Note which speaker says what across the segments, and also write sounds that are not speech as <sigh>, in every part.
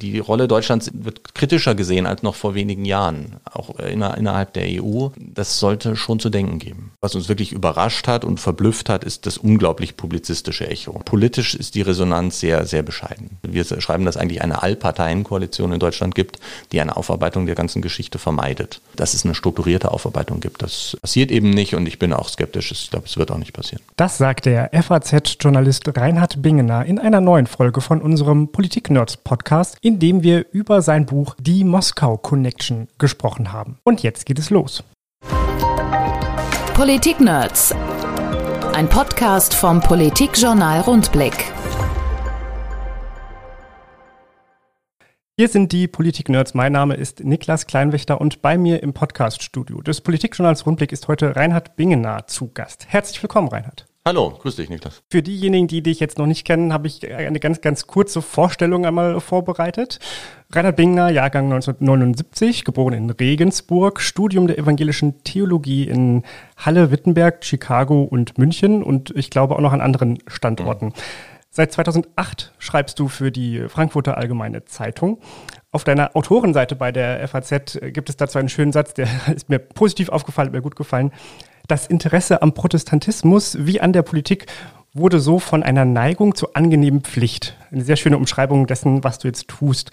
Speaker 1: Die Rolle Deutschlands wird kritischer gesehen als noch vor wenigen Jahren, auch innerhalb der EU. Das sollte schon zu denken geben. Was uns wirklich überrascht hat und verblüfft hat, ist das unglaublich publizistische Echo. Politisch ist die Resonanz sehr, sehr bescheiden. Wir schreiben, dass eigentlich eine Allparteienkoalition in Deutschland gibt, die eine Aufarbeitung der ganzen Geschichte vermeidet. Dass es eine strukturierte Aufarbeitung gibt, das passiert eben nicht und ich bin auch skeptisch. Ich glaube, es wird auch nicht passieren.
Speaker 2: Das sagt der FAZ-Journalist Reinhard Bingener in einer neuen Folge von unserem Politik-Nerds-Podcast, in dem wir über sein Buch Die Moskau Connection gesprochen haben. Und jetzt geht es los.
Speaker 3: Politik-Nerds. Ein Podcast vom Politikjournal Rundblick.
Speaker 2: Hier sind die Politik-Nerds. Mein Name ist Niklas Kleinwächter und bei mir im Podcast-Studio des Politikjournals Rundblick ist heute Reinhard Bingener zu Gast. Herzlich willkommen, Reinhard.
Speaker 1: Hallo, grüß dich, Niklas.
Speaker 2: Für diejenigen, die dich jetzt noch nicht kennen, habe ich eine ganz, ganz kurze Vorstellung einmal vorbereitet. Reinhard Bingner, Jahrgang 1979, geboren in Regensburg, Studium der evangelischen Theologie in Halle, Wittenberg, Chicago und München und ich glaube auch noch an anderen Standorten. Mhm. Seit 2008 schreibst du für die Frankfurter Allgemeine Zeitung. Auf deiner Autorenseite bei der FAZ gibt es dazu einen schönen Satz, der <laughs> ist mir positiv aufgefallen, mir gut gefallen. Das Interesse am Protestantismus wie an der Politik wurde so von einer Neigung zur angenehmen Pflicht. Eine sehr schöne Umschreibung dessen, was du jetzt tust.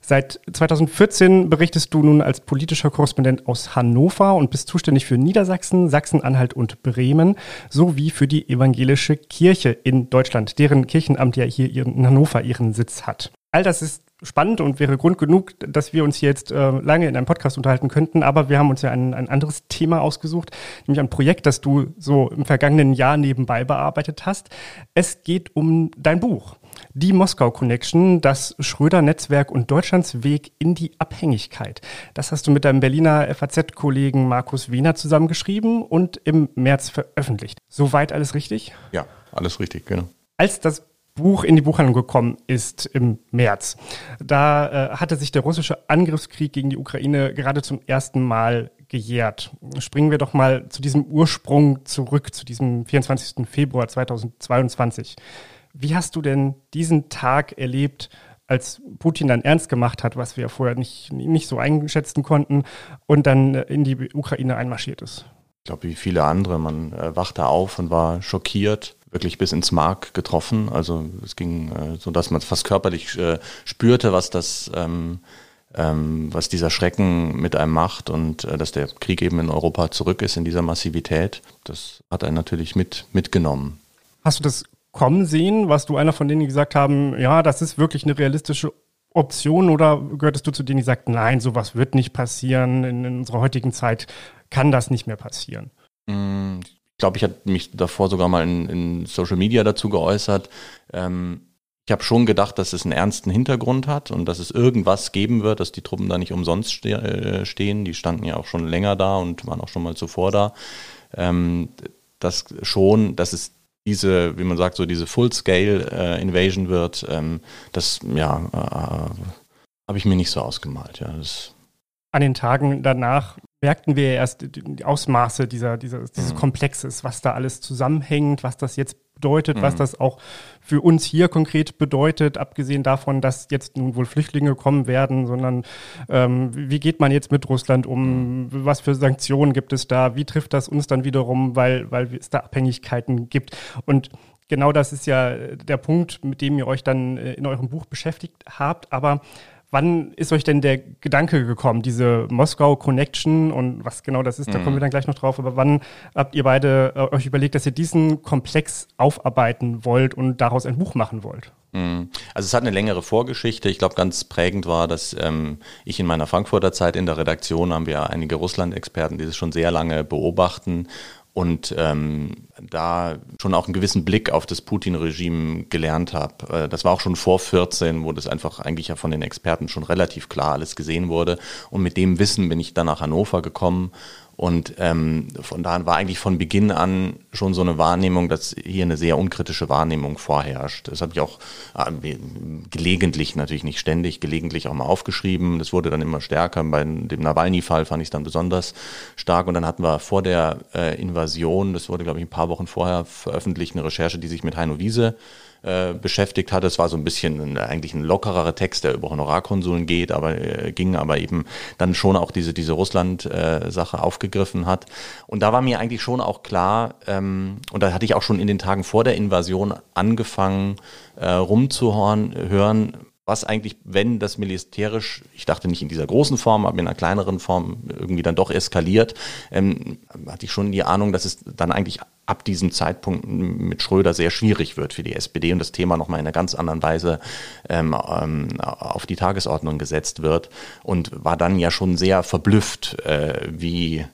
Speaker 2: Seit 2014 berichtest du nun als politischer Korrespondent aus Hannover und bist zuständig für Niedersachsen, Sachsen-Anhalt und Bremen sowie für die evangelische Kirche in Deutschland, deren Kirchenamt ja hier in Hannover ihren Sitz hat. All das ist spannend und wäre Grund genug, dass wir uns hier jetzt äh, lange in einem Podcast unterhalten könnten. Aber wir haben uns ja ein, ein anderes Thema ausgesucht, nämlich ein Projekt, das du so im vergangenen Jahr nebenbei bearbeitet hast. Es geht um dein Buch. Die Moskau Connection, das Schröder-Netzwerk und Deutschlands Weg in die Abhängigkeit. Das hast du mit deinem Berliner FAZ-Kollegen Markus Wiener zusammengeschrieben und im März veröffentlicht. Soweit alles richtig?
Speaker 1: Ja, alles richtig, genau.
Speaker 2: Als das Buch in die Buchhandlung gekommen ist im März. Da äh, hatte sich der russische Angriffskrieg gegen die Ukraine gerade zum ersten Mal gejährt. Springen wir doch mal zu diesem Ursprung zurück, zu diesem 24. Februar 2022. Wie hast du denn diesen Tag erlebt, als Putin dann ernst gemacht hat, was wir vorher nicht, nicht so einschätzen konnten und dann in die Ukraine einmarschiert ist?
Speaker 1: Ich glaube, wie viele andere. Man äh, wachte auf und war schockiert wirklich bis ins Mark getroffen. Also es ging äh, so, dass man fast körperlich äh, spürte, was das, ähm, ähm, was dieser Schrecken mit einem macht und äh, dass der Krieg eben in Europa zurück ist in dieser Massivität. Das hat einen natürlich mit mitgenommen.
Speaker 2: Hast du das kommen sehen? Warst du einer von denen, die gesagt haben, ja, das ist wirklich eine realistische Option oder gehörtest du zu denen, die sagten, nein, sowas wird nicht passieren, in, in unserer heutigen Zeit kann das nicht mehr passieren?
Speaker 1: Ich glaube, ich hatte mich davor sogar mal in, in Social Media dazu geäußert. Ähm, ich habe schon gedacht, dass es einen ernsten Hintergrund hat und dass es irgendwas geben wird, dass die Truppen da nicht umsonst ste äh, stehen. Die standen ja auch schon länger da und waren auch schon mal zuvor da. Ähm, das schon, dass es diese, wie man sagt, so diese Full-Scale-Invasion äh, wird, ähm, das, ja, äh, habe ich mir nicht so ausgemalt. Ja, das
Speaker 2: An den Tagen danach merkten wir erst die Ausmaße dieser, dieser, dieses mhm. Komplexes, was da alles zusammenhängt, was das jetzt bedeutet, mhm. was das auch für uns hier konkret bedeutet, abgesehen davon, dass jetzt nun wohl Flüchtlinge kommen werden, sondern ähm, wie geht man jetzt mit Russland um, mhm. was für Sanktionen gibt es da, wie trifft das uns dann wiederum, weil, weil es da Abhängigkeiten gibt. Und genau das ist ja der Punkt, mit dem ihr euch dann äh, in eurem Buch beschäftigt habt, aber Wann ist euch denn der Gedanke gekommen, diese Moskau Connection und was genau das ist, da kommen wir mhm. dann gleich noch drauf, aber wann habt ihr beide äh, euch überlegt, dass ihr diesen Komplex aufarbeiten wollt und daraus ein Buch machen wollt?
Speaker 1: Mhm. Also es hat eine längere Vorgeschichte. Ich glaube, ganz prägend war, dass ähm, ich in meiner Frankfurter Zeit in der Redaktion haben wir einige Russland-Experten, die das schon sehr lange beobachten und ähm, da schon auch einen gewissen Blick auf das Putin-Regime gelernt habe. Äh, das war auch schon vor 14, wo das einfach eigentlich ja von den Experten schon relativ klar alles gesehen wurde. Und mit dem Wissen bin ich dann nach Hannover gekommen und ähm, von da an war eigentlich von Beginn an schon so eine Wahrnehmung, dass hier eine sehr unkritische Wahrnehmung vorherrscht. Das habe ich auch äh, gelegentlich, natürlich nicht ständig, gelegentlich auch mal aufgeschrieben. Das wurde dann immer stärker. Bei dem Nawalny-Fall fand ich es dann besonders stark. Und dann hatten wir vor der äh, Invasion, das wurde, glaube ich, ein paar Wochen vorher veröffentlicht, eine Recherche, die sich mit Heino Wiese äh, beschäftigt hatte. Es war so ein bisschen eigentlich ein lockerer Text, der über Honorarkonsuln geht, aber äh, ging aber eben dann schon auch diese, diese Russland-Sache äh, aufgegriffen hat. Und da war mir eigentlich schon auch klar, ähm, und da hatte ich auch schon in den Tagen vor der Invasion angefangen, äh, rumzuhören, hören, was eigentlich, wenn das militärisch, ich dachte nicht in dieser großen Form, aber in einer kleineren Form irgendwie dann doch eskaliert, ähm, hatte ich schon die Ahnung, dass es dann eigentlich ab diesem Zeitpunkt mit Schröder sehr schwierig wird für die SPD und das Thema nochmal in einer ganz anderen Weise ähm, ähm, auf die Tagesordnung gesetzt wird und war dann ja schon sehr verblüfft, äh, wie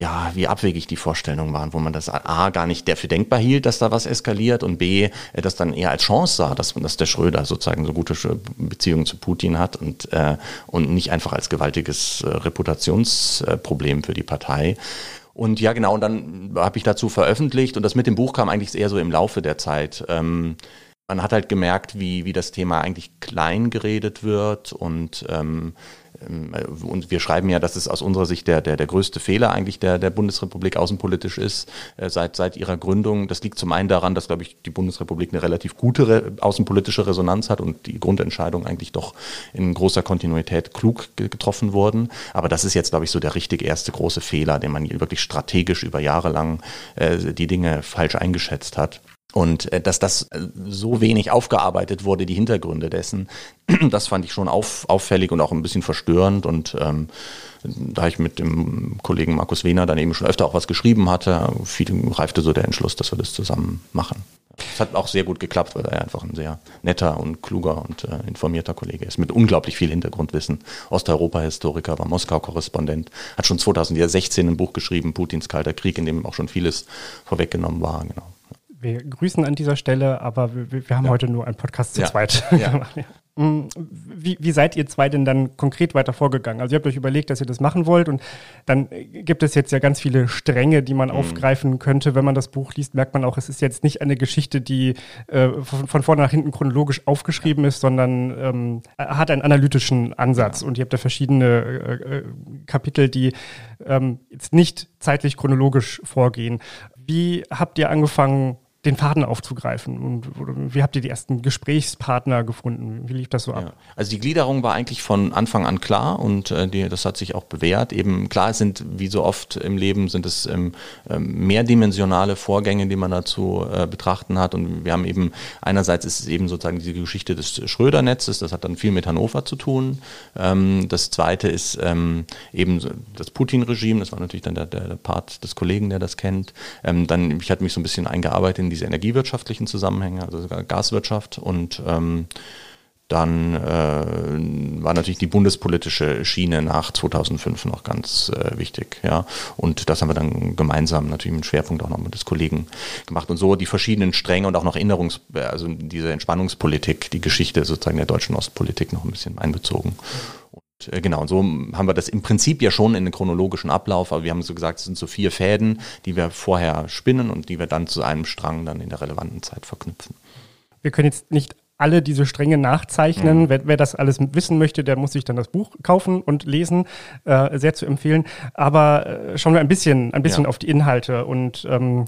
Speaker 1: ja, wie abwegig die Vorstellungen waren, wo man das A gar nicht dafür denkbar hielt, dass da was eskaliert und B, äh, das dann eher als Chance sah, dass, dass der Schröder sozusagen so gute Beziehungen zu Putin hat und, äh, und nicht einfach als gewaltiges äh, Reputationsproblem für die Partei. Und ja, genau, und dann habe ich dazu veröffentlicht und das mit dem Buch kam eigentlich eher so im Laufe der Zeit. Ähm, man hat halt gemerkt, wie, wie das Thema eigentlich klein geredet wird und ähm, und wir schreiben ja, dass es aus unserer Sicht der, der, der größte Fehler eigentlich der, der Bundesrepublik außenpolitisch ist, äh, seit, seit ihrer Gründung. Das liegt zum einen daran, dass, glaube ich, die Bundesrepublik eine relativ gute re außenpolitische Resonanz hat und die Grundentscheidungen eigentlich doch in großer Kontinuität klug getroffen wurden. Aber das ist jetzt, glaube ich, so der richtig erste große Fehler, den man wirklich strategisch über Jahre lang äh, die Dinge falsch eingeschätzt hat. Und äh, dass das äh, so wenig aufgearbeitet wurde, die Hintergründe dessen, <clears throat> das fand ich schon auf, auffällig und auch ein bisschen verstörend. Und ähm, da ich mit dem Kollegen Markus Wehner dann eben schon öfter auch was geschrieben hatte, viel, reifte so der Entschluss, dass wir das zusammen machen. Es hat auch sehr gut geklappt, weil er einfach ein sehr netter und kluger und äh, informierter Kollege ist, mit unglaublich viel Hintergrundwissen. Osteuropa-Historiker, war Moskau-Korrespondent, hat schon 2016 ein Buch geschrieben, Putins Kalter Krieg, in dem auch schon vieles vorweggenommen war. Genau
Speaker 2: wir grüßen an dieser Stelle, aber wir, wir haben ja. heute nur einen Podcast zu ja. zweit <laughs> ja. Mm, wie, wie, seid ihr zwei denn dann konkret weiter vorgegangen? Also ihr habt euch überlegt, dass ihr das machen wollt und dann gibt es jetzt ja ganz viele Stränge, die man mhm. aufgreifen könnte. Wenn man das Buch liest, merkt man auch, es ist jetzt nicht eine Geschichte, die äh, von, von, vorne nach hinten chronologisch aufgeschrieben ist, sondern ähm, hat einen analytischen Ansatz und ihr habt da verschiedene äh, äh, Kapitel, die ähm, jetzt nicht zeitlich chronologisch vorgehen. Wie habt ihr angefangen, den Faden aufzugreifen? Und wie habt ihr die ersten Gesprächspartner gefunden? Wie lief das so ab? Ja.
Speaker 1: Also die Gliederung war eigentlich von Anfang an klar und äh, die, das hat sich auch bewährt. Eben klar sind, wie so oft im Leben, sind es ähm, ähm, mehrdimensionale Vorgänge, die man dazu äh, betrachten hat. Und wir haben eben, einerseits ist es eben sozusagen diese Geschichte des Schröder-Netzes, das hat dann viel mit Hannover zu tun. Ähm, das zweite ist ähm, eben das Putin-Regime, das war natürlich dann der, der, Part des Kollegen, der das kennt. Ähm, dann, ich hatte mich so ein bisschen eingearbeitet in diese energiewirtschaftlichen Zusammenhänge, also Gaswirtschaft und ähm, dann äh, war natürlich die bundespolitische Schiene nach 2005 noch ganz äh, wichtig, ja. Und das haben wir dann gemeinsam natürlich mit Schwerpunkt auch noch mit des Kollegen gemacht und so die verschiedenen Stränge und auch noch Erinnerungs, also diese Entspannungspolitik, die Geschichte sozusagen der deutschen Ostpolitik noch ein bisschen einbezogen. Äh, genau, und so haben wir das im Prinzip ja schon in den chronologischen Ablauf, aber wir haben so gesagt, es sind so vier Fäden, die wir vorher spinnen und die wir dann zu einem Strang dann in der relevanten Zeit verknüpfen.
Speaker 2: Wir können jetzt nicht alle diese Stränge nachzeichnen. Mhm. Wer, wer, das alles wissen möchte, der muss sich dann das Buch kaufen und lesen. Äh, sehr zu empfehlen. Aber äh, schauen wir ein bisschen, ein bisschen ja. auf die Inhalte und ähm,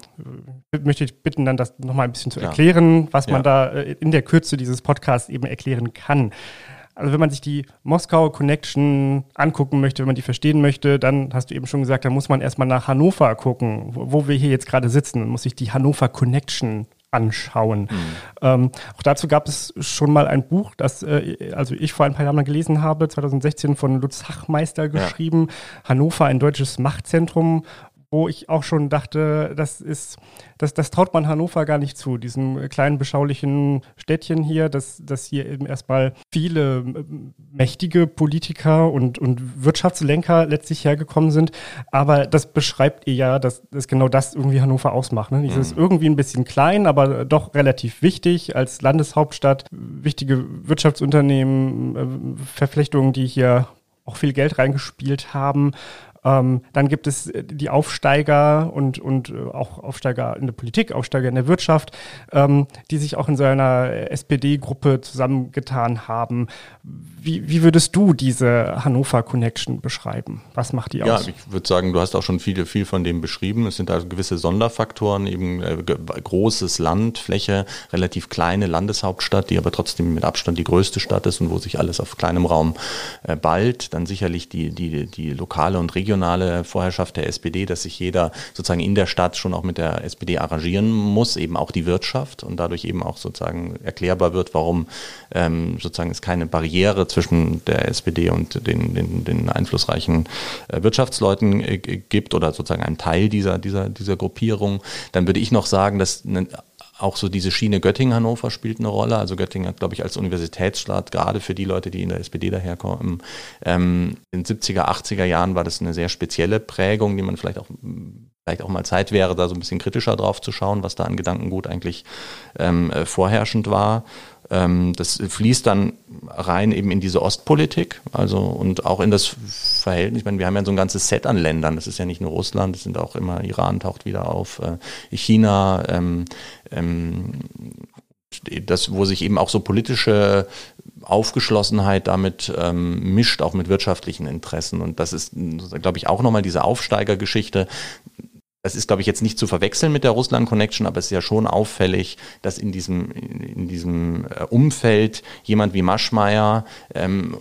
Speaker 2: möchte ich bitten, dann das nochmal ein bisschen zu erklären, was ja. man da äh, in der Kürze dieses Podcasts eben erklären kann. Also wenn man sich die Moskau Connection angucken möchte, wenn man die verstehen möchte, dann hast du eben schon gesagt, da muss man erstmal nach Hannover gucken, wo, wo wir hier jetzt gerade sitzen, und muss sich die Hannover Connection anschauen. Mhm. Ähm, auch dazu gab es schon mal ein Buch, das äh, also ich vor ein paar Jahren gelesen habe, 2016 von Lutz Hachmeister geschrieben, ja. Hannover, ein deutsches Machtzentrum, wo ich auch schon dachte, das ist, das, das traut man Hannover gar nicht zu, diesem kleinen beschaulichen Städtchen hier, dass, dass hier eben erstmal viele äh, mächtige Politiker und, und Wirtschaftslenker letztlich hergekommen sind. Aber das beschreibt ihr ja, dass, dass genau das irgendwie Hannover ausmacht. Ne? Dieses mhm. irgendwie ein bisschen klein, aber doch relativ wichtig als Landeshauptstadt, wichtige Wirtschaftsunternehmen, äh, Verflechtungen, die hier auch viel Geld reingespielt haben Ähm, dann gibt es äh, die Aufsteiger und, und äh, auch Aufsteiger in der Politik, Aufsteiger in der Wirtschaft, ähm, die sich auch in so einer SPD-Gruppe zusammengetan haben. Wie, wie würdest du diese Hannover Connection beschreiben? Was macht die aus?
Speaker 1: Ja, ich würde sagen, du hast auch schon viel, viel von dem beschrieben. Es sind da gewisse Sonderfaktoren, eben äh, großes Land, Fläche, relativ kleine Landeshauptstadt, die aber trotzdem mit Abstand die größte Stadt ist und wo sich alles auf kleinem Raum äh, ballt. Dann sicherlich die, die, die lokale und regionale Vorherrschaft der SPD, dass sich jeder sozusagen in der Stadt schon auch mit der SPD arrangieren muss, eben auch die Wirtschaft und dadurch eben auch sozusagen erklärbar wird, warum ähm, sozusagen es keine Barriere zwischen der SPD und den, den, den einflussreichen äh, Wirtschaftsleuten äh, gibt oder sozusagen ein Teil dieser, dieser, dieser Gruppierung. Dann würde ich noch sagen, dass eine, auch so diese Schiene Göttingen-Hannover spielt eine Rolle. Also Göttingen hat, glaube ich, als Universitätsstaat, gerade für die Leute, die in der SPD daherkommen, ähm, in den 70er, 80er Jahren war das eine sehr spezielle Prägung, die man vielleicht auch vielleicht auch mal Zeit wäre, da so ein bisschen kritischer drauf zu schauen, was da an Gedankengut eigentlich ähm, äh, vorherrschend war. Ähm, das fließt dann rein eben in diese Ostpolitik, also und auch in das Verhältnis. Ich meine, wir haben ja so ein ganzes Set an Ländern. Das ist ja nicht nur Russland, das sind auch immer Iran taucht wieder auf, äh, China, ähm, ähm, das, wo sich eben auch so politische Aufgeschlossenheit damit ähm, mischt, auch mit wirtschaftlichen Interessen. Und das ist, glaube ich, auch nochmal diese Aufsteigergeschichte. Das ist, glaube ich, jetzt nicht zu verwechseln mit der Russland-Connection, aber es ist ja schon auffällig, dass in diesem, in diesem äh, Umfeld jemand wie Maschmeyer ähm,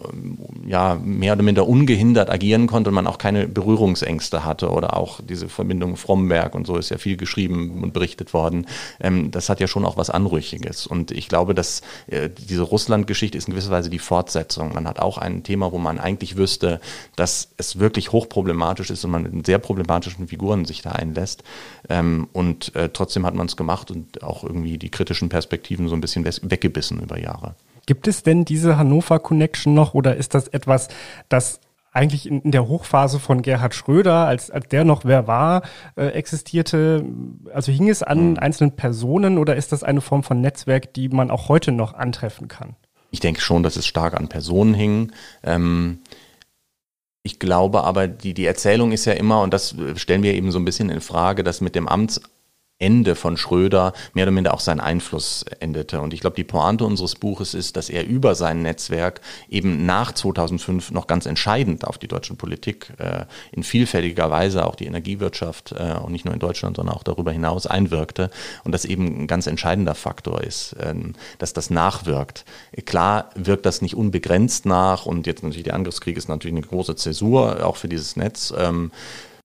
Speaker 1: ja mehr oder minder ungehindert agieren konnte und man auch keine Berührungsängste hatte oder auch diese Verbindung Fromberg und so ist ja viel geschrieben und berichtet worden. Ähm, das hat ja schon auch was Anrüchiges. Und ich glaube, dass äh, diese Russland-Geschichte ist in gewisser Weise die Fortsetzung. Man hat auch ein Thema, wo man eigentlich wüsste, dass es wirklich hochproblematisch ist und man mit sehr problematischen Figuren sich da ein lässt. Ähm, und äh, trotzdem hat man es gemacht und auch irgendwie die kritischen Perspektiven so ein bisschen weggebissen über Jahre.
Speaker 2: Gibt es denn diese Hannover Connection noch oder ist das etwas, das eigentlich in, in der Hochphase von Gerhard Schröder, als, als der noch wer war, äh, existierte? Also hing es an hm. einzelnen Personen oder ist das eine Form von Netzwerk, die man auch heute noch antreffen kann?
Speaker 1: Ich denke schon, dass es stark an Personen hing. Ähm, ich glaube aber, die, die Erzählung ist ja immer, und das stellen wir eben so ein bisschen in Frage, dass mit dem Amts Ende von Schröder mehr oder minder auch sein Einfluss endete. Und ich glaube, die Pointe unseres Buches ist, dass er über sein Netzwerk eben nach 2005 noch ganz entscheidend auf die deutsche Politik äh, in vielfältiger Weise, auch die Energiewirtschaft äh, und nicht nur in Deutschland, sondern auch darüber hinaus einwirkte. Und das eben ein ganz entscheidender Faktor ist, ähm, dass das nachwirkt. Klar wirkt das nicht unbegrenzt nach und jetzt natürlich der Angriffskrieg ist natürlich eine große Zäsur auch für dieses Netz. Ähm,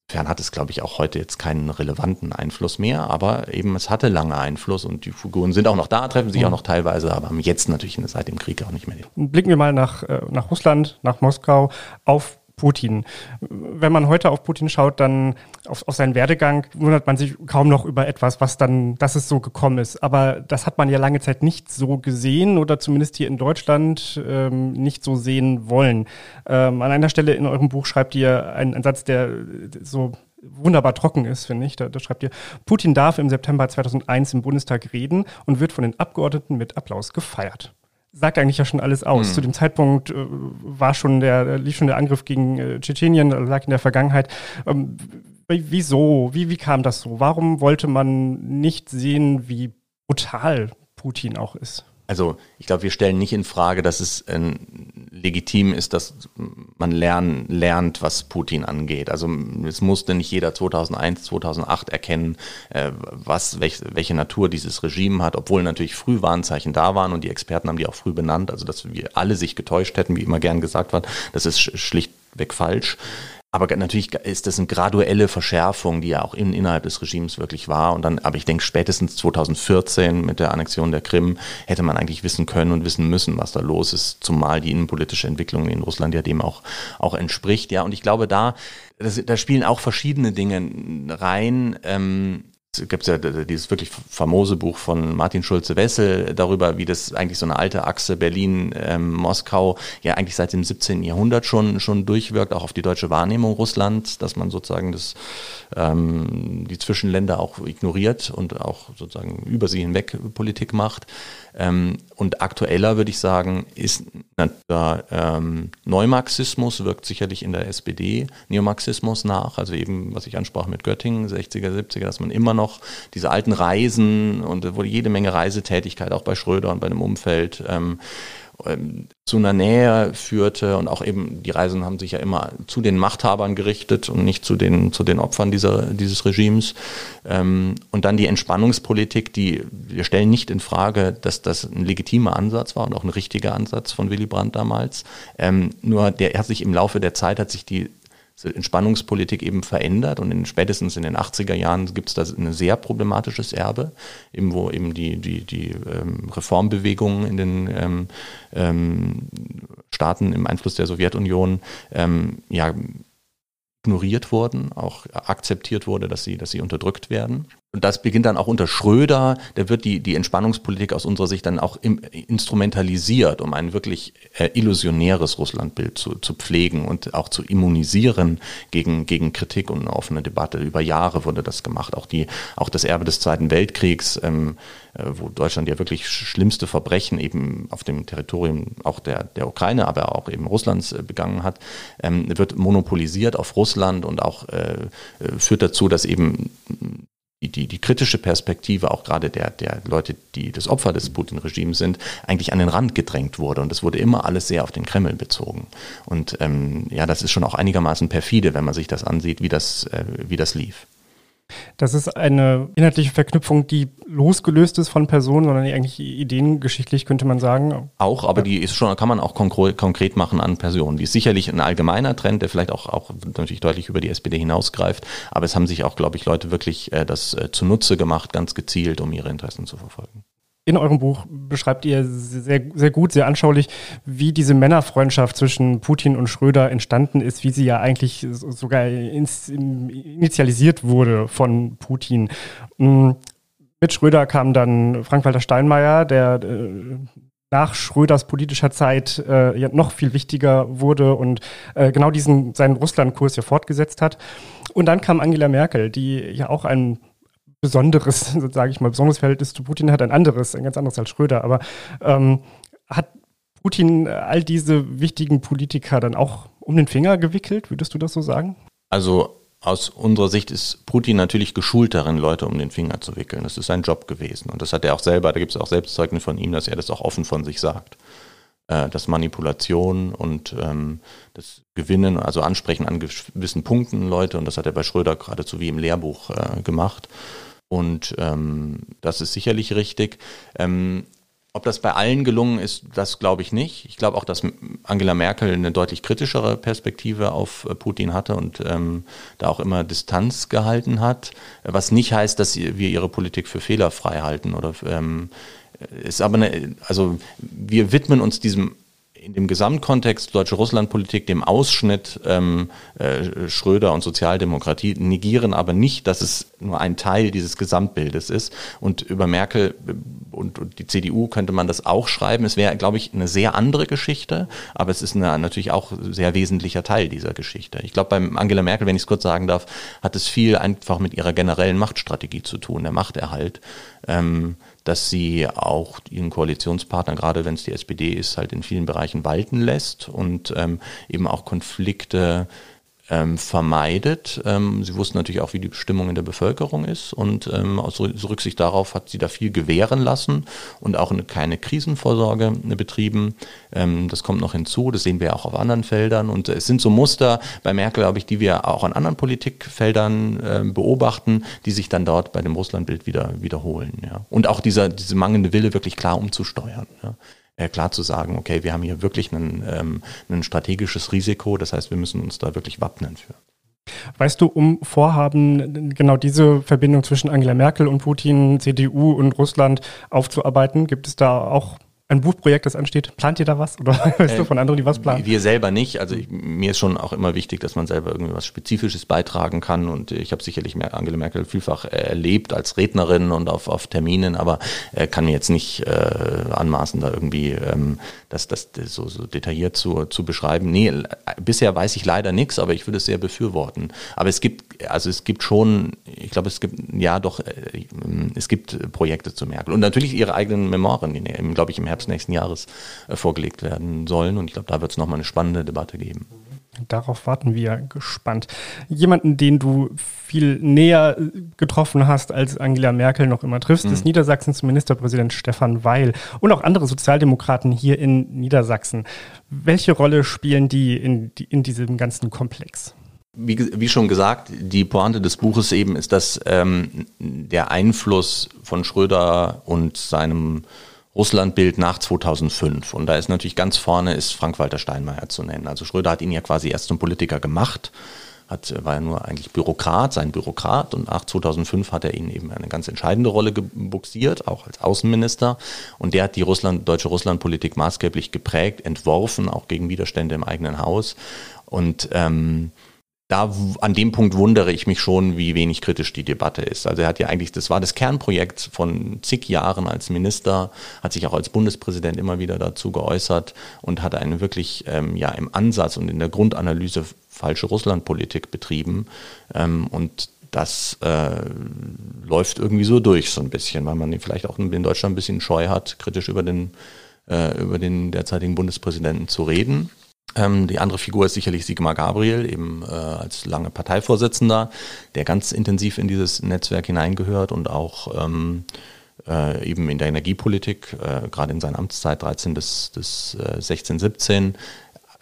Speaker 1: Insofern hat es, glaube ich, auch heute jetzt keinen relevanten Einfluss mehr, aber eben es hatte lange Einfluss und die Figuren sind auch noch da, treffen sich mhm. auch noch teilweise, aber haben jetzt natürlich seit dem Krieg auch nicht mehr.
Speaker 2: Blicken wir mal nach, äh, nach Russland, nach Moskau, auf Putin. Wenn man heute auf Putin schaut, dann auf, auf seinen Werdegang, wundert man sich kaum noch über etwas, was dann, dass es so gekommen ist. Aber das hat man ja lange Zeit nicht so gesehen oder zumindest hier in Deutschland ähm, nicht so sehen wollen. Ähm, an einer Stelle in eurem Buch schreibt ihr einen, einen Satz, der so wunderbar trocken ist, finde ich. Da, da schreibt ihr, Putin darf im September 2001 im Bundestag reden und wird von den Abgeordneten mit Applaus gefeiert sagt eigentlich ja schon alles aus. Mhm. Zu dem Zeitpunkt äh, war schon der, lief schon der Angriff gegen äh, Tschetschenien, lag in der Vergangenheit. Ähm, wieso? Wie, wie kam das so? Warum wollte man nicht sehen, wie brutal Putin auch ist?
Speaker 1: Also ich glaube, wir stellen nicht in Frage, dass es äh, legitim ist, dass man lernen, lernt, was Putin angeht. Also es musste nicht jeder 2001, 2008 erkennen, äh, was, welch, welche Natur dieses Regime hat, obwohl natürlich früh Warnzeichen da waren und die Experten haben die auch früh benannt. Also dass wir alle sich getäuscht hätten, wie immer gern gesagt wird, das ist schlichtweg falsch. Aber natürlich ist das eine graduelle Verschärfung, die ja auch in, innerhalb des Regimes wirklich war. Und dann, aber ich denke, spätestens 2014 mit der Annexion der Krim hätte man eigentlich wissen können und wissen müssen, was da los ist, zumal die innenpolitische Entwicklung in Russland ja dem auch, auch entspricht. Ja, und ich glaube, da, das, da spielen auch verschiedene Dinge rein. Ähm, es gibt ja dieses wirklich famose Buch von Martin Schulze-Wessel darüber, wie das eigentlich so eine alte Achse Berlin-Moskau ähm, ja eigentlich seit dem 17. Jahrhundert schon, schon durchwirkt, auch auf die deutsche Wahrnehmung Russlands, dass man sozusagen das, ähm, die Zwischenländer auch ignoriert und auch sozusagen über sie hinweg Politik macht. Ähm, und aktueller würde ich sagen, ist der ähm, Neumarxismus wirkt sicherlich in der SPD Neomarxismus nach, also eben, was ich ansprach mit Göttingen, 60er, 70er, dass man immer noch diese alten Reisen und wo jede Menge Reisetätigkeit auch bei Schröder und bei dem Umfeld ähm, ähm, zu einer Nähe führte und auch eben die Reisen haben sich ja immer zu den Machthabern gerichtet und nicht zu den, zu den Opfern dieser, dieses Regimes. Ähm, und dann die Entspannungspolitik, die wir stellen nicht in Frage, dass das ein legitimer Ansatz war und auch ein richtiger Ansatz von Willy Brandt damals. Ähm, nur der hat sich im Laufe der Zeit hat sich die Entspannungspolitik eben verändert und in, spätestens in den 80er Jahren gibt es da ein sehr problematisches Erbe, eben wo eben die, die, die ähm, Reformbewegungen in den ähm, ähm, Staaten im Einfluss der Sowjetunion ähm, ja ignoriert wurden, auch akzeptiert wurde, dass sie, dass sie unterdrückt werden. Und das beginnt dann auch unter Schröder. Da wird die, die Entspannungspolitik aus unserer Sicht dann auch im, instrumentalisiert, um ein wirklich äh, illusionäres Russlandbild zu, zu pflegen und auch zu immunisieren gegen, gegen Kritik und eine offene Debatte. Über Jahre wurde das gemacht. Auch, die, auch das Erbe des Zweiten Weltkriegs, ähm, äh, wo Deutschland ja wirklich schlimmste Verbrechen eben auf dem Territorium auch der, der Ukraine, aber auch eben Russlands äh, begangen hat, ähm, wird monopolisiert auf Russland und auch äh, äh führt dazu, dass eben die, die, kritische Perspektive auch gerade der, der Leute, die das Opfer des Putin-Regimes sind, eigentlich an den Rand gedrängt wurde. Und es wurde immer alles sehr auf den Kreml bezogen. Und ähm, ja, das ist schon auch einigermaßen perfide, wenn man sich das ansieht, wie das, äh, wie das lief.
Speaker 2: Das ist eine inhaltliche Verknüpfung, die losgelöst ist von Personen, sondern eigentlich ideengeschichtlich könnte man sagen.
Speaker 1: Auch, aber die ist schon, kann man auch konkret machen an Personen. Die ist sicherlich ein allgemeiner Trend, der vielleicht auch, auch natürlich deutlich über die SPD hinausgreift. Aber es haben sich auch, glaube ich, Leute wirklich äh, das äh, zunutze gemacht, ganz gezielt, um ihre Interessen zu verfolgen
Speaker 2: in eurem Buch beschreibt ihr sehr, sehr gut, sehr anschaulich, wie diese Männerfreundschaft zwischen Putin und Schröder entstanden ist, wie sie ja eigentlich sogar initialisiert wurde von Putin. Mm, mit Schröder kam dann Frank-Walter Steinmeier, der äh, nach Schröders politischer Zeit äh, noch viel wichtiger wurde und äh, genau diesen seinen Russlandkurs ja fortgesetzt hat. Und dann kam Angela Merkel, die ja auch ein besonderes, <laughs> sage ich mal, besonderes Verhältnis zu Putin hat, ein anderes, ein ganz anderes als Schröder. Aber ähm, hat Putin all diese wichtigen Politiker dann auch um den Finger gewickelt? Würdest du das so sagen?
Speaker 1: Also aus unserer Sicht ist Putin natürlich geschult darin, Leute um den Finger zu wickeln. Das ist sein Job gewesen. Und das hat er auch selber, da gibt es auch Selbstzeugnisse von ihm, dass er das auch offen von sich sagt. Äh, dass Manipulation und ähm, das Gewinnen, also Ansprechen an gewissen Punkten Leute, und das hat er bei Schröder geradezu wie im Lehrbuch äh, gemacht, und ähm, das ist sicherlich richtig. Ähm, ob das bei allen gelungen ist, das glaube ich nicht. Ich glaube auch, dass Angela Merkel eine deutlich kritischere Perspektive auf äh, Putin hatte und ähm, da auch immer Distanz gehalten hat. Was nicht heißt, dass wir ihre Politik für fehlerfrei halten oder ähm, ist aber eine, also wir widmen uns diesem in dem Gesamtkontext deutsche Russlandpolitik, dem Ausschnitt ähm, äh, Schröder und Sozialdemokratie, negieren aber nicht, dass es nur ein Teil dieses Gesamtbildes ist. Und über Merkel und, und die CDU könnte man das auch schreiben. Es wäre, glaube ich, eine sehr andere Geschichte, aber es ist eine, natürlich auch sehr wesentlicher Teil dieser Geschichte. Ich glaube, beim Angela Merkel, wenn ich es kurz sagen darf, hat es viel einfach mit ihrer generellen Machtstrategie zu tun, der Machterhalt. Ähm, dass sie auch ihren Koalitionspartner, gerade wenn es die SPD ist, halt in vielen Bereichen walten lässt und ähm, eben auch Konflikte ähm, vermeidet. Ähm, sie wussten natürlich auch, wie die Stimmung in der Bevölkerung ist und ähm, aus Rücksicht darauf hat sie da viel gewähren lassen und auch eine, keine Krisenvorsorge äh, betrieben. Ähm, das kommt noch hinzu, das sehen wir auch auf anderen Feldern und es sind so Muster bei Merkel, glaube ich, die wir auch an anderen Politikfeldern äh, beobachten, die sich dann dort bei dem Russlandbild wieder wiederholen. Ja. Und auch dieser, diese mangelnde Wille wirklich klar umzusteuern. Ja äh, klar zu sagen, okay, wir haben hier wirklich ein, ähm, ein strategisches Risiko, das heißt, wir müssen uns da wirklich wappnen für.
Speaker 2: Weißt du um Vorhaben, genau diese Verbindung zwischen Angela Merkel und Putin, CDU und Russland aufzuarbeiten? Gibt es da auch ein Buchprojekt, das ansteht. Plant ihr da was? Oder <laughs> weißt äh, du von anderen, die was planen?
Speaker 1: Wir selber nicht. Also ich, mir ist schon auch immer wichtig, dass man selber irgendwie was Spezifisches beitragen kann. Und ich habe sicherlich Angela Merkel vielfach erlebt als Rednerin und auf, auf Terminen, aber äh, kann mir jetzt nicht äh, anmaßen, da irgendwie ähm, das, das, so, so detailliert zu, zu beschreiben. Nee, bisher weiß ich leider nichts, aber ich würde es sehr befürworten. Aber es gibt, also es gibt schon, ich glaube, es gibt, ja doch, äh, es gibt Projekte zu Merkel. Und natürlich ihre eigenen Memoiren, die, glaube ich, im Herbst Herbst nächsten Jahres äh, vorgelegt werden sollen. Und ich glaube, da wird es nochmal eine spannende Debatte geben.
Speaker 2: Darauf warten wir gespannt. Jemanden, den du viel näher äh, getroffen hast, als Angela Merkel noch immer triffst, mhm. ist Niedersachsens Ministerpräsident Stefan Weil und auch andere Sozialdemokraten hier in Niedersachsen. Welche Rolle spielen die in, in diesem ganzen Komplex?
Speaker 1: Wie, wie, schon gesagt, die Pointe des Buches eben ist, dass ähm, der Einfluss von Schröder und seinem Russlandbild nach 2005. Und da ist natürlich ganz vorne ist Frank-Walter Steinmeier zu nennen. Also Schröder hat ihn ja quasi erst zum Politiker gemacht, hat, war ja nur eigentlich Bürokrat, sein Bürokrat. Und nach 2005 hat er ihn eben eine ganz entscheidende Rolle gebuxiert, auch als Außenminister. Und der hat die Russland, deutsche Russlandpolitik maßgeblich geprägt, entworfen, auch gegen Widerstände im eigenen Haus. Und ähm, da an dem Punkt wundere ich mich schon, wie wenig kritisch die Debatte ist. Also er hat ja eigentlich, das war das Kernprojekt von zig Jahren als Minister, hat sich auch als Bundespräsident immer wieder dazu geäußert und hat eine wirklich ähm, ja im Ansatz und in der Grundanalyse falsche Russlandpolitik betrieben. Ähm, und das äh, läuft irgendwie so durch so ein bisschen, weil man vielleicht auch in Deutschland ein bisschen Scheu hat, kritisch über den, äh, über den derzeitigen Bundespräsidenten zu reden. Ähm, die andere Figur ist sicherlich Sigmar Gabriel, eben äh, als lange Parteivorsitzender, der ganz intensiv in dieses Netzwerk hineingehört und auch ähm, äh, eben in der Energiepolitik, äh, gerade in seiner Amtszeit 13 bis, bis äh, 16, 17,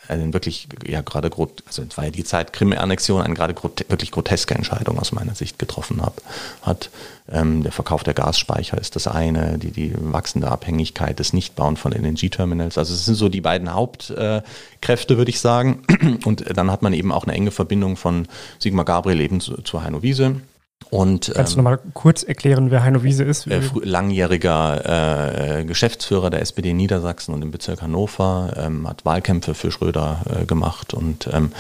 Speaker 1: eine wirklich, ja gerade, also es war ja die Zeit Krim-Annexion, eine gerade wirklich groteske Entscheidung aus meiner Sicht getroffen hab, hat. Ähm, der Verkauf der Gasspeicher ist das eine, die, die wachsende Abhängigkeit des Nichtbauen von LNG-Terminals. Also es sind so die beiden Hauptkräfte, äh, würde ich sagen. <clears throat> Und dann hat man eben auch eine enge Verbindung von Sigmar Gabriel eben zu, zu Heino Wiese
Speaker 2: und, Kannst ähm, du nochmal kurz erklären, wer Heino Wiese ist?
Speaker 1: Äh, langjähriger äh, Geschäftsführer der SPD in Niedersachsen und im Bezirk Hannover, ähm, hat Wahlkämpfe für Schröder äh, gemacht und ähm,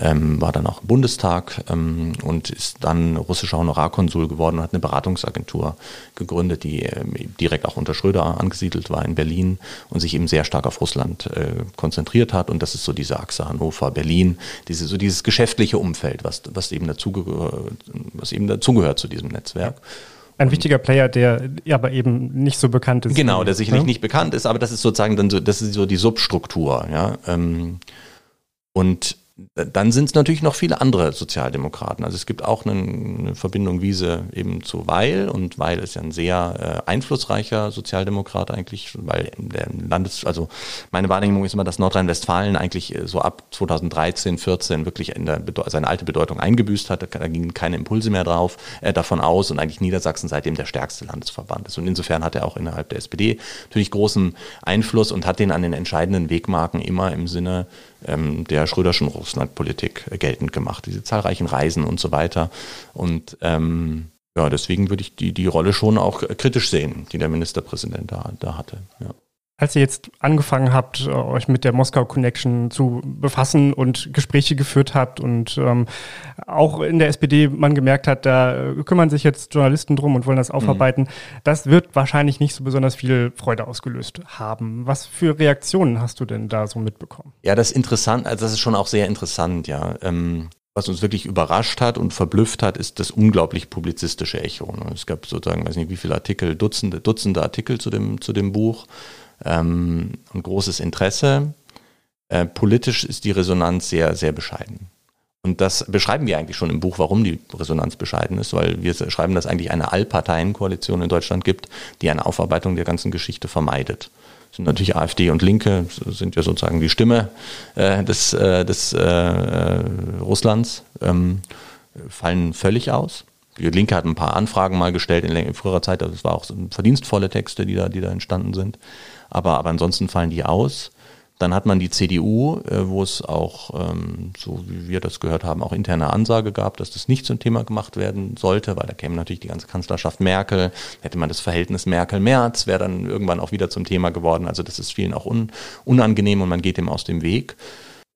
Speaker 1: ähm, war dann auch im Bundestag ähm, und ist dann russischer Honorarkonsul geworden und hat eine Beratungsagentur gegründet, die äh, direkt auch unter Schröder angesiedelt war in Berlin und sich eben sehr stark auf Russland äh, konzentriert hat. Und das ist so diese Achse Hannover-Berlin, diese, so dieses geschäftliche Umfeld, was, was eben dazu was eben dazugehört zu diesem Netzwerk.
Speaker 2: Ein wichtiger Player, der aber eben nicht so bekannt ist.
Speaker 1: Genau, der sicherlich ja? nicht bekannt ist, aber das ist sozusagen dann so, das ist so die Substruktur, ja. Ähm, und dann sind es natürlich noch viele andere Sozialdemokraten. Also es gibt auch eine, eine, Verbindung Wiese eben zu Weil und Weil ist ja ein sehr äh, einflussreicher Sozialdemokrat eigentlich, weil der Landes, also meine Wahrnehmung ist immer, dass Nordrhein-Westfalen eigentlich äh, so ab 2013, 14 wirklich in der, seine alte Bedeutung eingebüßt hat. Da gingen keine Impulse mehr drauf, äh, davon aus und eigentlich Niedersachsen seitdem der stärkste Landesverband ist. Und insofern hat er auch innerhalb der SPD natürlich großen Einfluss und hat den an den entscheidenden Wegmarken immer im Sinne ähm, der Schröderschen Russlandpolitik geltend gemacht. Diese zahlreichen Reisen und so weiter. Und ähm, ja, deswegen würde ich die, die Rolle schon auch kritisch sehen, die der Ministerpräsident da, da hatte. Ja.
Speaker 2: Als ihr jetzt angefangen habt, äh, euch mit der Moskau Connection zu befassen und Gespräche geführt habt und ähm, auch in der SPD man gemerkt hat, da kümmern sich jetzt Journalisten drum und wollen das aufarbeiten, mhm. das wird wahrscheinlich nicht so besonders viel Freude ausgelöst haben. Was für Reaktionen hast du denn da so mitbekommen?
Speaker 1: Ja, das ist interessant, also das ist schon auch sehr interessant, ja. Ähm was uns wirklich überrascht hat und verblüfft hat, ist das unglaublich publizistische Echo. Es gab sozusagen, weiß nicht wie viele Artikel, Dutzende, Dutzende Artikel zu dem, zu dem Buch ähm, und großes Interesse. Äh, politisch ist die Resonanz sehr, sehr bescheiden. Und das beschreiben wir eigentlich schon im Buch, warum die Resonanz bescheiden ist, weil wir schreiben, dass eigentlich eine Allparteienkoalition in Deutschland gibt, die eine Aufarbeitung der ganzen Geschichte vermeidet. Das sind natürlich AfD und Linke, sind ja sozusagen die Stimme äh, des, äh, des äh, äh Russlands, ähm, fallen völlig aus. Die Linke hat ein paar Anfragen mal gestellt in, in früherer Zeit, das war auch so verdienstvolle Texte, die da, die da entstanden sind aber, aber ansonsten fallen die aus. Dann hat man die CDU, äh, wo es auch, ähm, so wie wir das gehört haben, auch interne Ansage gab, dass das nicht zum Thema gemacht werden sollte, weil da käme natürlich die ganze Kanzlerschaft Merkel, hätte man das Verhältnis Merkel-Merz, wäre dann irgendwann auch wieder zum Thema geworden. Also das ist vielen auch un unangenehm und man geht dem aus dem Weg.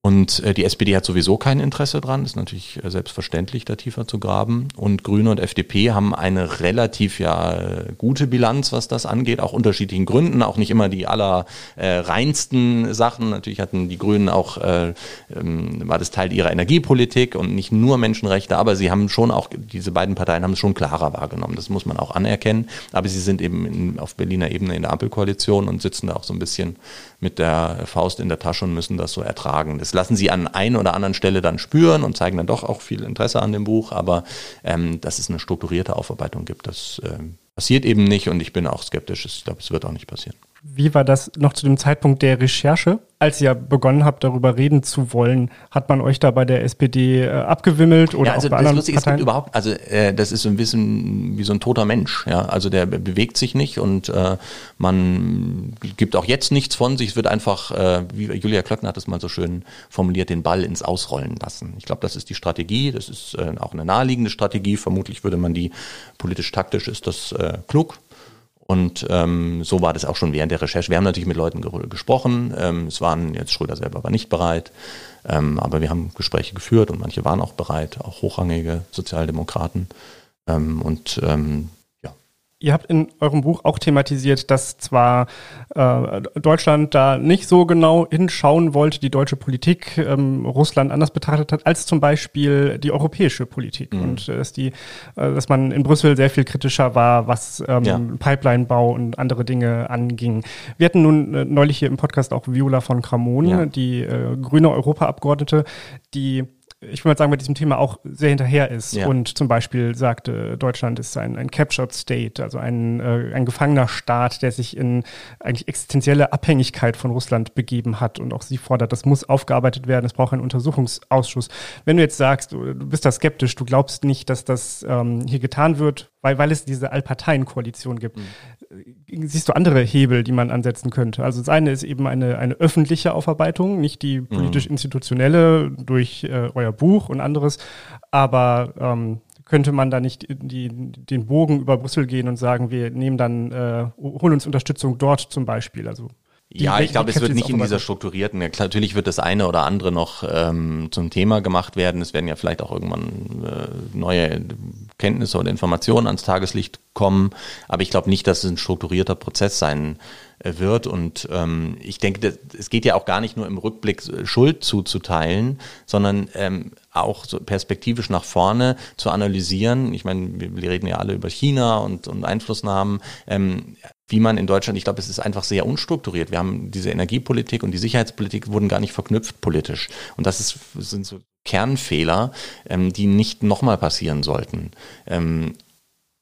Speaker 1: Und äh, die SPD hat sowieso kein Interesse dran, ist natürlich äh, selbstverständlich, da tiefer zu graben. Und Grüne und FDP haben eine relativ ja gute Bilanz, was das angeht, auch unterschiedlichen Gründen, auch nicht immer die aller äh, reinsten Sachen. Natürlich hatten die Grünen auch, äh, ähm, war das Teil ihrer Energiepolitik und nicht nur Menschenrechte, aber sie haben schon auch, diese beiden Parteien haben es schon klarer wahrgenommen. Das muss man auch anerkennen. Aber sie sind eben in, auf Berliner Ebene in der Ampelkoalition und sitzen da auch so ein bisschen mit der Faust in der Tasche und müssen das so ertragen. Das lassen sie an ein oder anderen Stelle dann spüren und zeigen dann doch auch viel Interesse an dem Buch, aber ähm, dass es eine strukturierte Aufarbeitung gibt, das ähm, passiert eben nicht und ich bin auch skeptisch. Ich glaube, es wird auch nicht passieren.
Speaker 2: Wie war das noch zu dem Zeitpunkt der Recherche? Als ihr begonnen habt, darüber reden zu wollen, hat man euch da bei der SPD äh, abgewimmelt oder
Speaker 1: ja, also
Speaker 2: auch bei
Speaker 1: das
Speaker 2: anderen
Speaker 1: lustig, es gibt überhaupt, also äh, das ist so ein bisschen wie so ein toter Mensch, ja, also der bewegt sich nicht und äh, man gibt auch jetzt nichts von sich, es wird einfach, äh, wie Julia Klöckner hat es mal so schön formuliert, den Ball ins Ausrollen lassen. Ich glaube, das ist die Strategie, das ist äh, auch eine naheliegende Strategie, vermutlich würde man die politisch-taktisch ist das äh, klug, und ähm, so war das auch schon während der Recherche. Wir haben natürlich mit Leuten ge gesprochen. Ähm, es waren jetzt Schröder selber war nicht bereit, ähm, aber wir haben Gespräche geführt und manche waren auch bereit, auch hochrangige Sozialdemokraten. Ähm, und ähm,
Speaker 2: Ihr habt in eurem Buch auch thematisiert, dass zwar äh, Deutschland da nicht so genau hinschauen wollte, die deutsche Politik ähm, Russland anders betrachtet hat, als zum Beispiel die europäische Politik. Mhm. Und äh, dass, die, äh, dass man in Brüssel sehr viel kritischer war, was ähm, ja. Pipelinebau und andere Dinge anging. Wir hatten nun äh, neulich hier im Podcast auch Viola von Kramon, ja. die äh, grüne Europaabgeordnete, die ich würde mal sagen, bei diesem Thema auch sehr hinterher ist ja. und zum Beispiel sagte, Deutschland ist ein, ein Captured State, also ein, äh, ein gefangener Staat, der sich in eigentlich existenzielle Abhängigkeit von Russland begeben hat und auch sie fordert, das muss aufgearbeitet werden, es braucht einen Untersuchungsausschuss. Wenn du jetzt sagst, du, du bist da skeptisch, du glaubst nicht, dass das ähm, hier getan wird, weil, weil es diese Allparteien-Koalition gibt. Mhm siehst du andere Hebel, die man ansetzen könnte? Also das eine ist eben eine, eine öffentliche Aufarbeitung, nicht die mhm. politisch-institutionelle durch äh, euer Buch und anderes, aber ähm, könnte man da nicht die, den Bogen über Brüssel gehen und sagen, wir nehmen dann, äh, holen uns Unterstützung dort zum Beispiel? Also
Speaker 1: die, ja, ich glaube, es wird nicht in dieser strukturierten. Ja, klar, natürlich wird das eine oder andere noch ähm, zum Thema gemacht werden. Es werden ja vielleicht auch irgendwann äh, neue Kenntnisse oder Informationen ans Tageslicht kommen. Aber ich glaube nicht, dass es ein strukturierter Prozess sein äh, wird. Und ähm, ich denke, es geht ja auch gar nicht nur im Rückblick äh, Schuld zuzuteilen, sondern ähm, auch so perspektivisch nach vorne zu analysieren. Ich meine, wir, wir reden ja alle über China und, und Einflussnahmen. Ähm, wie man in Deutschland, ich glaube, es ist einfach sehr unstrukturiert. Wir haben diese Energiepolitik und die Sicherheitspolitik wurden gar nicht verknüpft politisch. Und das ist, sind so Kernfehler, ähm, die nicht nochmal passieren sollten. Ähm,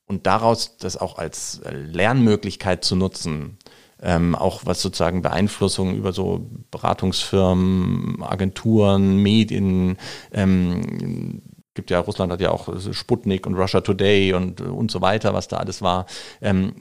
Speaker 1: und daraus das auch als Lernmöglichkeit zu nutzen, ähm, auch was sozusagen Beeinflussung über so Beratungsfirmen, Agenturen, Medien, ähm, gibt ja, Russland hat ja auch Sputnik und Russia Today und, und so weiter, was da alles war. Ähm,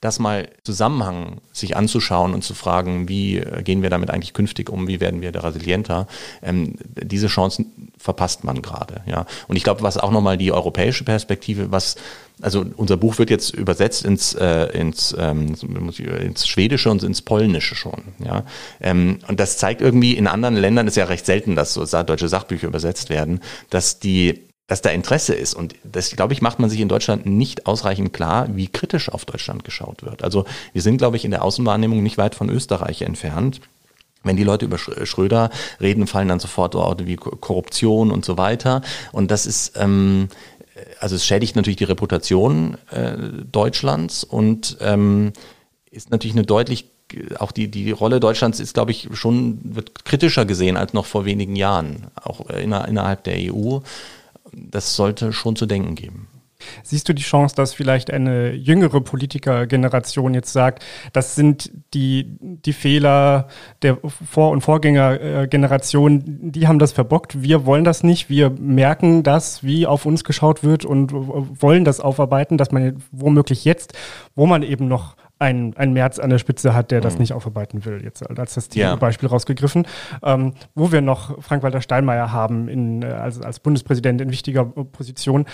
Speaker 1: das mal Zusammenhang sich anzuschauen und zu fragen, wie äh, gehen wir damit eigentlich künftig um, wie werden wir da resilienter, ähm, diese Chancen verpasst man gerade. Ja. Und ich glaube, was auch nochmal die europäische Perspektive, was also unser Buch wird jetzt übersetzt ins, äh, ins, ähm, ins Schwedische und ins Polnische schon. Ja? Ähm, und das zeigt irgendwie, in anderen Ländern ist ja recht selten, dass so deutsche Sachbücher übersetzt werden, dass die dass da Interesse ist. Und das, glaube ich, macht man sich in Deutschland nicht ausreichend klar, wie kritisch auf Deutschland geschaut wird. Also wir sind, glaube ich, in der Außenwahrnehmung nicht weit von Österreich entfernt. Wenn die Leute über Schröder reden, fallen dann sofort Worte wie Korruption und so weiter. Und das ist, ähm, also es schädigt natürlich die Reputation äh, Deutschlands und ähm, ist natürlich eine deutlich auch die, die Rolle Deutschlands ist, glaube ich, schon, wird kritischer gesehen als noch vor wenigen Jahren, auch inner, innerhalb der EU. Das sollte schon zu denken geben.
Speaker 2: Siehst du die Chance, dass vielleicht eine jüngere Politikergeneration jetzt sagt, das sind die, die Fehler der Vor- und Vorgängergeneration, die haben das verbockt, wir wollen das nicht, wir merken das, wie auf uns geschaut wird und wollen das aufarbeiten, dass man womöglich jetzt, wo man eben noch ein, ein März an der Spitze hat, der das mhm. nicht aufarbeiten will, jetzt als das ja. Beispiel rausgegriffen, ähm, wo wir noch Frank-Walter Steinmeier haben in, als, als Bundespräsident in wichtiger Position,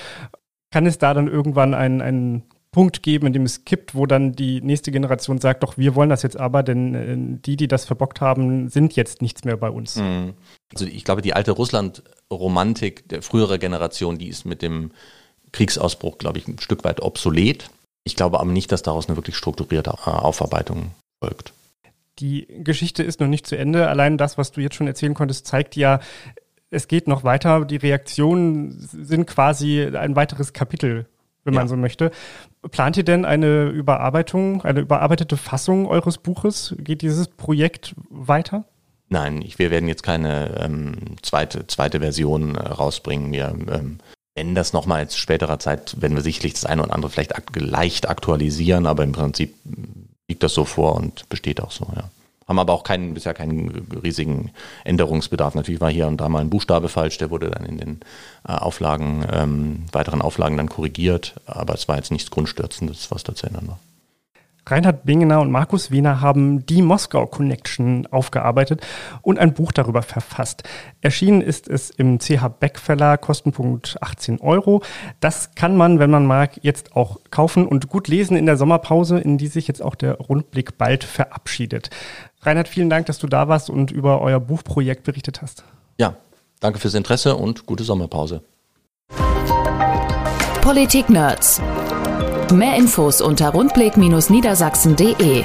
Speaker 2: kann es da dann irgendwann ein, ein Punkt geben, in dem es kippt, wo dann die nächste Generation sagt, doch, wir wollen das jetzt aber, denn äh, die, die das verbockt haben, sind jetzt nichts mehr bei uns. Mhm.
Speaker 1: Also ich glaube, die alte Russland-Romantik der früheren Generation, die ist mit dem Kriegsausbruch, glaube ich, ein Stück weit obsolet. Ich glaube aber nicht, dass daraus eine wirklich strukturierte äh, Aufarbeitung folgt.
Speaker 2: Die Geschichte ist noch nicht zu Ende. Allein das, was du jetzt schon erzählen konntest, zeigt ja, es geht noch weiter. Die Reaktionen sind quasi ein weiteres Kapitel wenn ja. man so möchte. Plant ihr denn eine Überarbeitung, eine überarbeitete Fassung eures Buches? Geht dieses Projekt weiter?
Speaker 1: Nein, ich, wir werden jetzt keine ähm, zweite, zweite Version äh, rausbringen. Wir ähm, wenn das nochmal zu späterer Zeit, werden wir sicherlich das eine oder andere vielleicht ak leicht aktualisieren, aber im Prinzip liegt das so vor und besteht auch so, ja haben aber auch keinen, bisher keinen riesigen Änderungsbedarf. Natürlich war hier und da mal ein Buchstabe falsch, der wurde dann in den äh, Auflagen, ähm, weiteren Auflagen dann korrigiert, aber es war jetzt nichts Grundstürzendes, was da zu ändern war.
Speaker 2: Reinhard Bingener und Markus Wiener haben die Moskau Connection aufgearbeitet und ein Buch darüber verfasst. Erschienen ist es im CH Beck Verlag, Kostenpunkt 18 Euro. Das kann man, wenn man mag, jetzt auch kaufen und gut lesen in der Sommerpause, in die sich jetzt auch der Rundblick bald verabschiedet. Reinhard, vielen Dank, dass du da warst und über euer Buchprojekt berichtet hast.
Speaker 1: Ja, danke fürs Interesse und gute Sommerpause.
Speaker 3: Politik Nerds. Mehr Infos unter rundblick-niedersachsen.de